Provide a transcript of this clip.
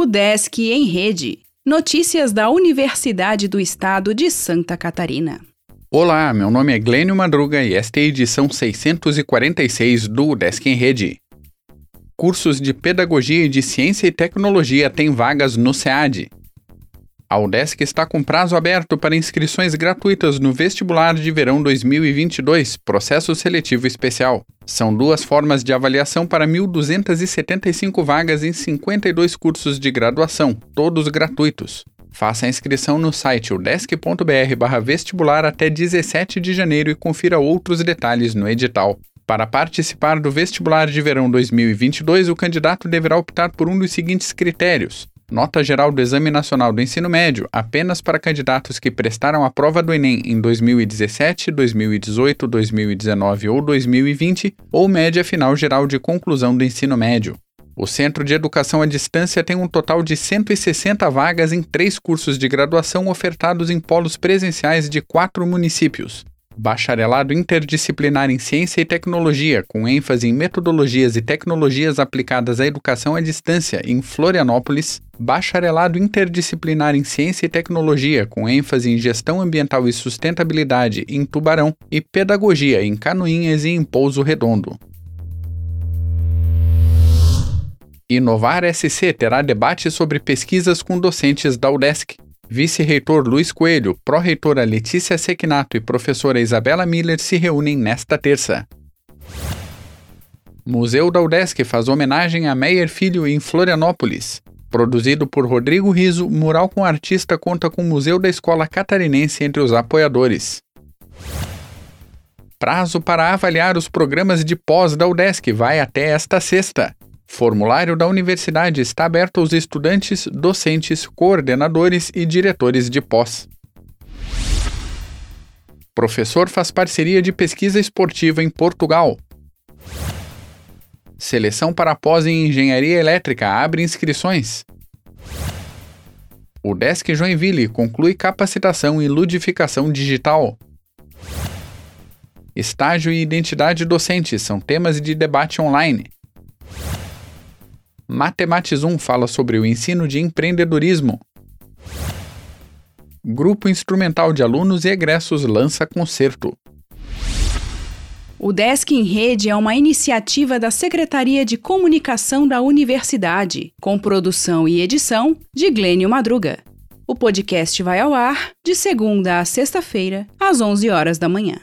O Desk em Rede. Notícias da Universidade do Estado de Santa Catarina. Olá, meu nome é Glênio Madruga e esta é a edição 646 do Desk em Rede. Cursos de Pedagogia e de Ciência e Tecnologia têm vagas no SEAD. A UDESC está com prazo aberto para inscrições gratuitas no vestibular de verão 2022, processo seletivo especial. São duas formas de avaliação para 1.275 vagas em 52 cursos de graduação, todos gratuitos. Faça a inscrição no site udesc.br/vestibular até 17 de janeiro e confira outros detalhes no edital. Para participar do vestibular de verão 2022, o candidato deverá optar por um dos seguintes critérios: Nota geral do Exame Nacional do Ensino Médio apenas para candidatos que prestaram a prova do Enem em 2017, 2018, 2019 ou 2020, ou média final geral de conclusão do ensino médio. O Centro de Educação à Distância tem um total de 160 vagas em três cursos de graduação ofertados em polos presenciais de quatro municípios: Bacharelado Interdisciplinar em Ciência e Tecnologia, com ênfase em metodologias e tecnologias aplicadas à educação à distância, em Florianópolis. Bacharelado Interdisciplinar em Ciência e Tecnologia, com ênfase em Gestão Ambiental e Sustentabilidade, em Tubarão. E Pedagogia, em Canoinhas e em Pouso Redondo. Inovar SC terá debate sobre pesquisas com docentes da UDESC vice-reitor Luiz Coelho, pró-reitora Letícia Sequinato e professora Isabela Miller se reúnem nesta terça. Museu da UDESC faz homenagem a Meyer Filho em Florianópolis. Produzido por Rodrigo Riso, Mural com Artista conta com o Museu da Escola Catarinense entre os apoiadores. Prazo para avaliar os programas de pós da UDESC vai até esta sexta. Formulário da universidade está aberto aos estudantes, docentes, coordenadores e diretores de pós. Professor faz parceria de pesquisa esportiva em Portugal. Seleção para pós em Engenharia Elétrica abre inscrições. O Desk Joinville conclui capacitação em ludificação digital. Estágio e identidade docente são temas de debate online. Matematizum fala sobre o ensino de empreendedorismo. Grupo Instrumental de Alunos e Egressos lança concerto. O Desk em Rede é uma iniciativa da Secretaria de Comunicação da Universidade, com produção e edição de Glênio Madruga. O podcast vai ao ar de segunda a sexta-feira, às 11 horas da manhã.